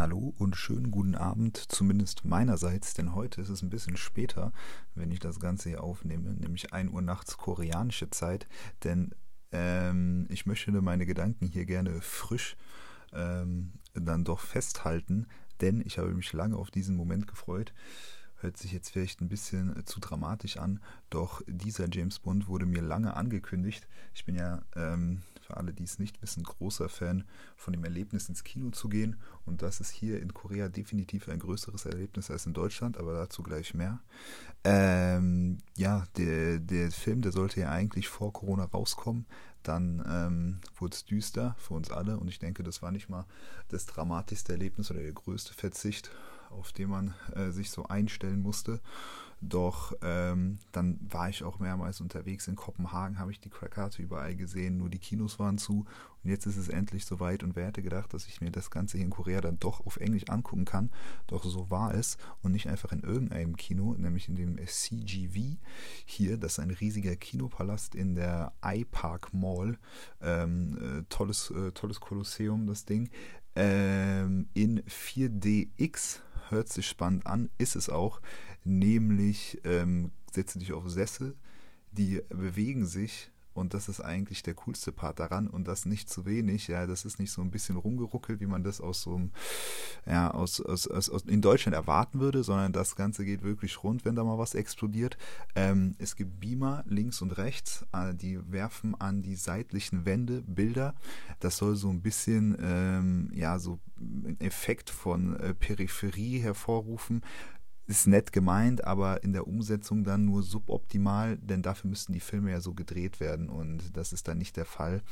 Hallo und schönen guten Abend, zumindest meinerseits, denn heute ist es ein bisschen später, wenn ich das Ganze hier aufnehme, nämlich 1 Uhr nachts koreanische Zeit, denn ähm, ich möchte meine Gedanken hier gerne frisch ähm, dann doch festhalten, denn ich habe mich lange auf diesen Moment gefreut. Hört sich jetzt vielleicht ein bisschen äh, zu dramatisch an, doch dieser James Bond wurde mir lange angekündigt. Ich bin ja, ähm, für alle, die es nicht wissen, großer Fan von dem Erlebnis ins Kino zu gehen. Und das ist hier in Korea definitiv ein größeres Erlebnis als in Deutschland, aber dazu gleich mehr. Ähm, ja, der, der Film, der sollte ja eigentlich vor Corona rauskommen. Dann ähm, wurde es düster für uns alle und ich denke, das war nicht mal das dramatischste Erlebnis oder der größte Verzicht auf den man äh, sich so einstellen musste. Doch ähm, dann war ich auch mehrmals unterwegs in Kopenhagen, habe ich die Krakate überall gesehen, nur die Kinos waren zu. Und jetzt ist es endlich soweit und wer hätte gedacht, dass ich mir das Ganze hier in Korea dann doch auf Englisch angucken kann. Doch so war es und nicht einfach in irgendeinem Kino, nämlich in dem CGV hier. Das ist ein riesiger Kinopalast in der iPark Mall. Ähm, äh, tolles, äh, tolles Kolosseum, das Ding. Ähm, in 4DX hört sich spannend an, ist es auch, nämlich ähm, setze dich auf Sessel, die bewegen sich und das ist eigentlich der coolste Part daran und das nicht zu wenig. Ja, das ist nicht so ein bisschen rumgeruckelt, wie man das aus so einem, ja, aus, aus, aus, aus in Deutschland erwarten würde, sondern das Ganze geht wirklich rund, wenn da mal was explodiert. Ähm, es gibt Beamer links und rechts, äh, die werfen an die seitlichen Wände Bilder. Das soll so ein bisschen, ähm, ja, so einen Effekt von äh, Peripherie hervorrufen ist nett gemeint, aber in der Umsetzung dann nur suboptimal, denn dafür müssten die Filme ja so gedreht werden und das ist dann nicht der Fall.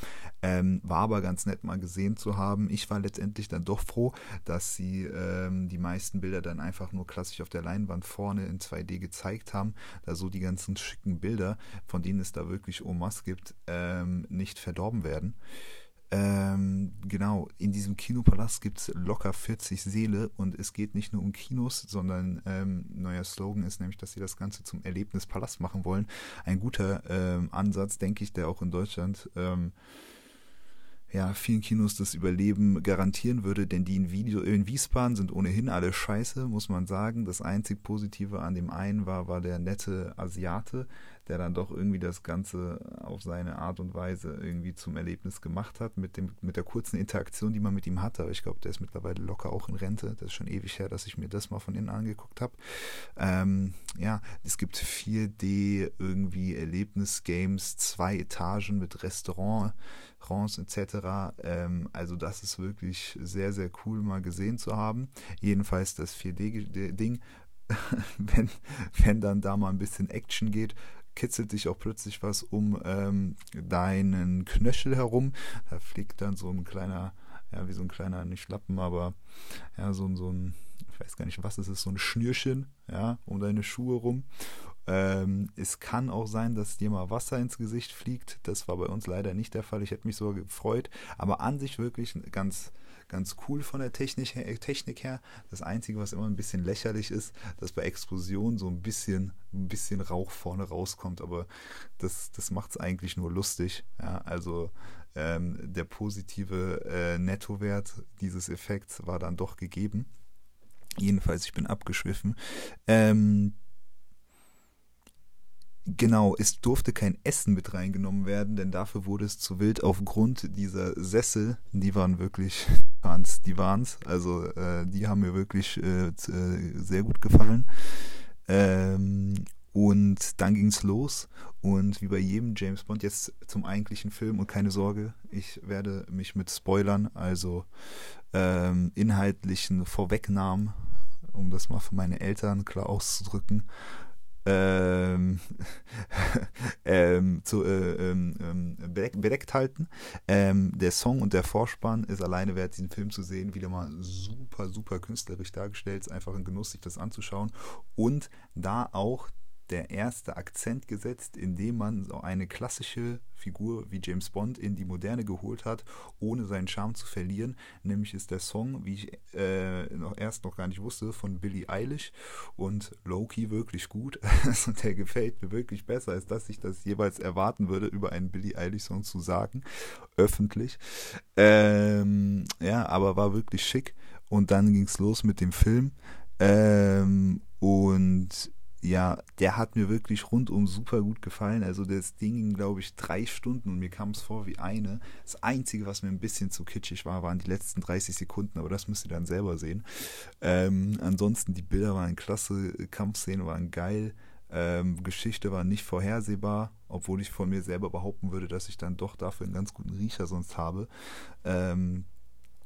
Ähm, war aber ganz nett mal gesehen zu haben. Ich war letztendlich dann doch froh, dass sie ähm, die meisten Bilder dann einfach nur klassisch auf der Leinwand vorne in 2D gezeigt haben, da so die ganzen schicken Bilder, von denen es da wirklich Omas gibt, ähm, nicht verdorben werden. Ähm, genau, in diesem Kinopalast gibt es locker 40 Seele und es geht nicht nur um Kinos, sondern ähm, neuer Slogan ist nämlich, dass sie das Ganze zum Erlebnispalast machen wollen. Ein guter ähm, Ansatz, denke ich, der auch in Deutschland ähm, ja, vielen Kinos das Überleben garantieren würde, denn die in, Video, in Wiesbaden sind ohnehin alle scheiße, muss man sagen. Das einzig Positive an dem einen war, war der nette Asiate, der dann doch irgendwie das Ganze auf seine Art und Weise irgendwie zum Erlebnis gemacht hat, mit, dem, mit der kurzen Interaktion, die man mit ihm hatte. Aber ich glaube, der ist mittlerweile locker auch in Rente. Das ist schon ewig her, dass ich mir das mal von innen angeguckt habe. Ähm, ja, es gibt 4D irgendwie Erlebnisgames, zwei Etagen mit Restaurant, Restaurants etc. Ähm, also das ist wirklich sehr, sehr cool mal gesehen zu haben. Jedenfalls das 4D-Ding wenn, wenn dann da mal ein bisschen Action geht, kitzelt sich auch plötzlich was um ähm, deinen Knöchel herum. Da fliegt dann so ein kleiner, ja, wie so ein kleiner, nicht Lappen, aber ja, so, so ein, ich weiß gar nicht, was es ist, so ein Schnürchen, ja, um deine Schuhe rum. Ähm, es kann auch sein, dass dir mal Wasser ins Gesicht fliegt. Das war bei uns leider nicht der Fall. Ich hätte mich so gefreut. Aber an sich wirklich ganz, ganz cool von der Technik her, Technik her. Das Einzige, was immer ein bisschen lächerlich ist, dass bei Explosionen so ein bisschen, ein bisschen Rauch vorne rauskommt, aber das, das macht es eigentlich nur lustig. Ja, also ähm, der positive äh, Nettowert dieses Effekts war dann doch gegeben. Jedenfalls, ich bin abgeschwiffen. Ähm, Genau, es durfte kein Essen mit reingenommen werden, denn dafür wurde es zu wild aufgrund dieser Sessel. Die waren wirklich, waren's, die waren's. Also äh, die haben mir wirklich äh, äh sehr gut gefallen. Ähm, und dann ging's los und wie bei jedem James Bond jetzt zum eigentlichen Film und keine Sorge, ich werde mich mit Spoilern, also ähm, inhaltlichen Vorwegnahmen, um das mal für meine Eltern klar auszudrücken, ähm, ähm, zu, äh, ähm, ähm bedeckt, halten. Ähm, der Song und der Vorspann ist alleine wert, diesen Film zu sehen. Wieder mal super, super künstlerisch dargestellt. Es ist einfach ein Genuss, sich das anzuschauen. Und da auch der erste Akzent gesetzt, indem man so eine klassische Figur wie James Bond in die Moderne geholt hat, ohne seinen Charme zu verlieren. Nämlich ist der Song, wie ich äh, noch erst noch gar nicht wusste, von Billie Eilish und Loki wirklich gut. Also der gefällt mir wirklich besser, als dass ich das jeweils erwarten würde, über einen Billie Eilish-Song zu sagen, öffentlich. Ähm, ja, aber war wirklich schick. und dann ging es los mit dem Film. Ähm, und ja, der hat mir wirklich rundum super gut gefallen. Also das Ding ging, glaube ich, drei Stunden und mir kam es vor wie eine. Das Einzige, was mir ein bisschen zu kitschig war, waren die letzten 30 Sekunden, aber das müsst ihr dann selber sehen. Ähm, ansonsten, die Bilder waren klasse, Kampfszenen waren geil. Ähm, Geschichte war nicht vorhersehbar, obwohl ich von mir selber behaupten würde, dass ich dann doch dafür einen ganz guten Riecher sonst habe. Ähm,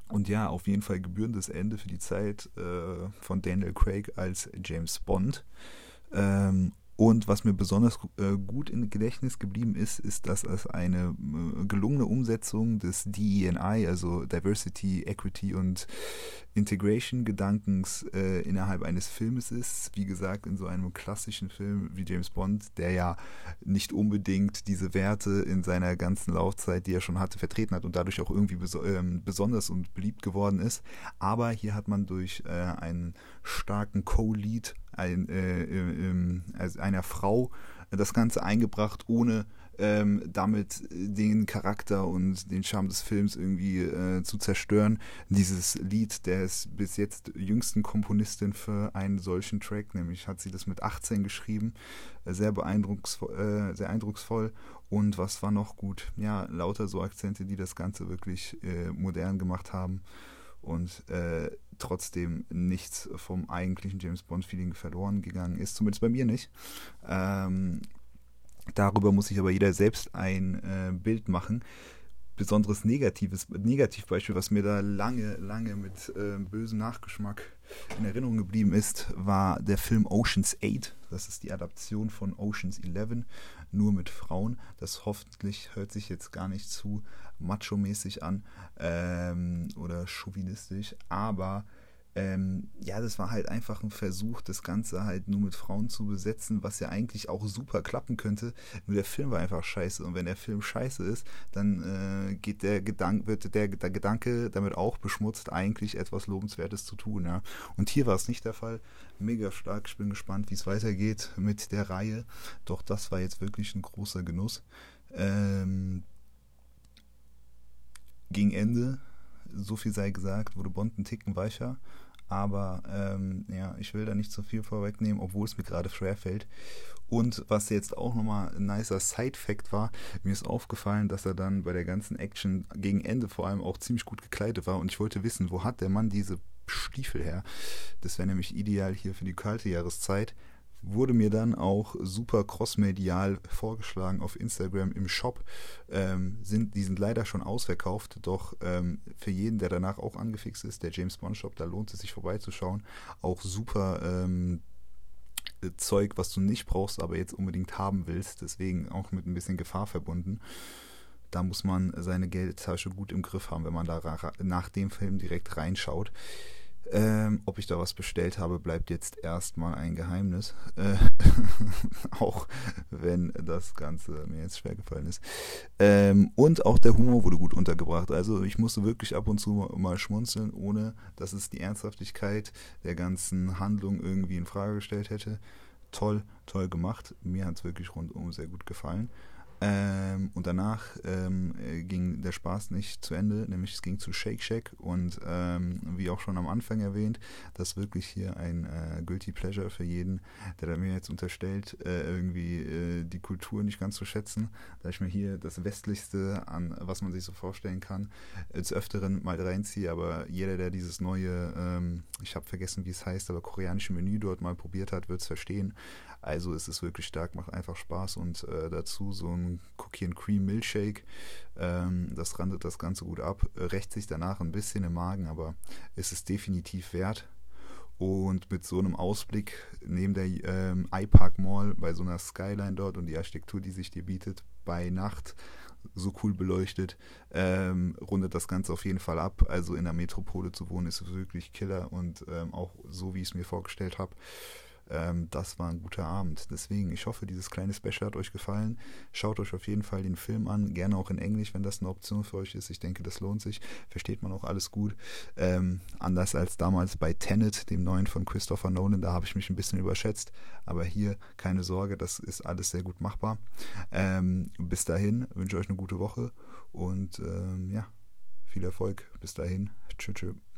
und ja, auf jeden Fall gebührendes Ende für die Zeit äh, von Daniel Craig als James Bond. Ähm, und was mir besonders äh, gut im Gedächtnis geblieben ist, ist, dass es eine äh, gelungene Umsetzung des DEI, also Diversity, Equity und Integration Gedankens äh, innerhalb eines Filmes ist. Wie gesagt, in so einem klassischen Film wie James Bond, der ja nicht unbedingt diese Werte in seiner ganzen Laufzeit, die er schon hatte, vertreten hat und dadurch auch irgendwie bes ähm, besonders und beliebt geworden ist. Aber hier hat man durch äh, einen starken Co-Lead ein, äh, im, also einer Frau das Ganze eingebracht, ohne ähm, damit den Charakter und den Charme des Films irgendwie äh, zu zerstören. Dieses Lied der ist bis jetzt jüngsten Komponistin für einen solchen Track, nämlich hat sie das mit 18 geschrieben, äh, sehr beeindrucksvoll, äh, sehr eindrucksvoll. Und was war noch gut? Ja, lauter so Akzente, die das Ganze wirklich äh, modern gemacht haben und äh, trotzdem nichts vom eigentlichen James Bond-Feeling verloren gegangen ist, zumindest bei mir nicht. Ähm, Darüber muss sich aber jeder selbst ein äh, Bild machen. Besonderes negatives Negativbeispiel, was mir da lange, lange mit äh, bösem Nachgeschmack in Erinnerung geblieben ist, war der Film Oceans 8. Das ist die Adaption von Oceans 11, nur mit Frauen. Das hoffentlich hört sich jetzt gar nicht zu macho-mäßig an ähm, oder chauvinistisch, aber ähm, ja, das war halt einfach ein Versuch, das Ganze halt nur mit Frauen zu besetzen, was ja eigentlich auch super klappen könnte. Nur der Film war einfach scheiße. Und wenn der Film scheiße ist, dann äh, geht der Gedanke, wird der, der Gedanke damit auch beschmutzt, eigentlich etwas Lobenswertes zu tun. Ja. Und hier war es nicht der Fall. Mega stark. Ich bin gespannt, wie es weitergeht mit der Reihe. Doch das war jetzt wirklich ein großer Genuss. Ähm, gegen Ende so viel sei gesagt, wurde Bond ein Ticken weicher. Aber ähm, ja, ich will da nicht zu viel vorwegnehmen, obwohl es mir gerade schwer fällt. Und was jetzt auch nochmal ein nicer Side-Fact war, mir ist aufgefallen, dass er dann bei der ganzen Action gegen Ende vor allem auch ziemlich gut gekleidet war. Und ich wollte wissen, wo hat der Mann diese Stiefel her? Das wäre nämlich ideal hier für die kalte Jahreszeit wurde mir dann auch super crossmedial vorgeschlagen auf Instagram im Shop. Ähm, sind, die sind leider schon ausverkauft, doch ähm, für jeden, der danach auch angefixt ist, der James Bond Shop, da lohnt es sich vorbeizuschauen. Auch super ähm, Zeug, was du nicht brauchst, aber jetzt unbedingt haben willst. Deswegen auch mit ein bisschen Gefahr verbunden. Da muss man seine Geldtasche gut im Griff haben, wenn man da nach dem Film direkt reinschaut. Ähm, ob ich da was bestellt habe, bleibt jetzt erstmal ein Geheimnis. Äh, auch wenn das Ganze mir jetzt schwer gefallen ist. Ähm, und auch der Humor wurde gut untergebracht. Also ich musste wirklich ab und zu mal schmunzeln, ohne dass es die Ernsthaftigkeit der ganzen Handlung irgendwie in Frage gestellt hätte. Toll, toll gemacht. Mir hat es wirklich rundum sehr gut gefallen. Ähm, und danach ähm, äh, ging der Spaß nicht zu Ende, nämlich es ging zu Shake Shack und ähm, wie auch schon am Anfang erwähnt, das ist wirklich hier ein äh, Guilty Pleasure für jeden, der mir jetzt unterstellt, äh, irgendwie äh, die Kultur nicht ganz zu schätzen, da ich mir hier das Westlichste an, was man sich so vorstellen kann, des Öfteren mal reinziehe, aber jeder, der dieses neue, ähm, ich habe vergessen, wie es heißt, aber koreanische Menü dort mal probiert hat, wird es verstehen. Also ist es wirklich stark, macht einfach Spaß und äh, dazu so ein Cookie and Cream Milkshake. Ähm, das randet das Ganze gut ab, rächt sich danach ein bisschen im Magen, aber es ist definitiv wert. Und mit so einem Ausblick neben der ähm, iPark Mall bei so einer Skyline dort und die Architektur, die sich dir bietet, bei Nacht so cool beleuchtet, ähm, rundet das Ganze auf jeden Fall ab. Also in der Metropole zu wohnen ist wirklich Killer und ähm, auch so, wie ich es mir vorgestellt habe ähm, das war ein guter Abend. Deswegen, ich hoffe, dieses kleine Special hat euch gefallen. Schaut euch auf jeden Fall den Film an, gerne auch in Englisch, wenn das eine Option für euch ist. Ich denke, das lohnt sich. Versteht man auch alles gut. Ähm, anders als damals bei Tenet, dem neuen von Christopher Nolan, da habe ich mich ein bisschen überschätzt. Aber hier keine Sorge, das ist alles sehr gut machbar. Ähm, bis dahin wünsche ich euch eine gute Woche und ähm, ja, viel Erfolg. Bis dahin. Tschüss. tschüss.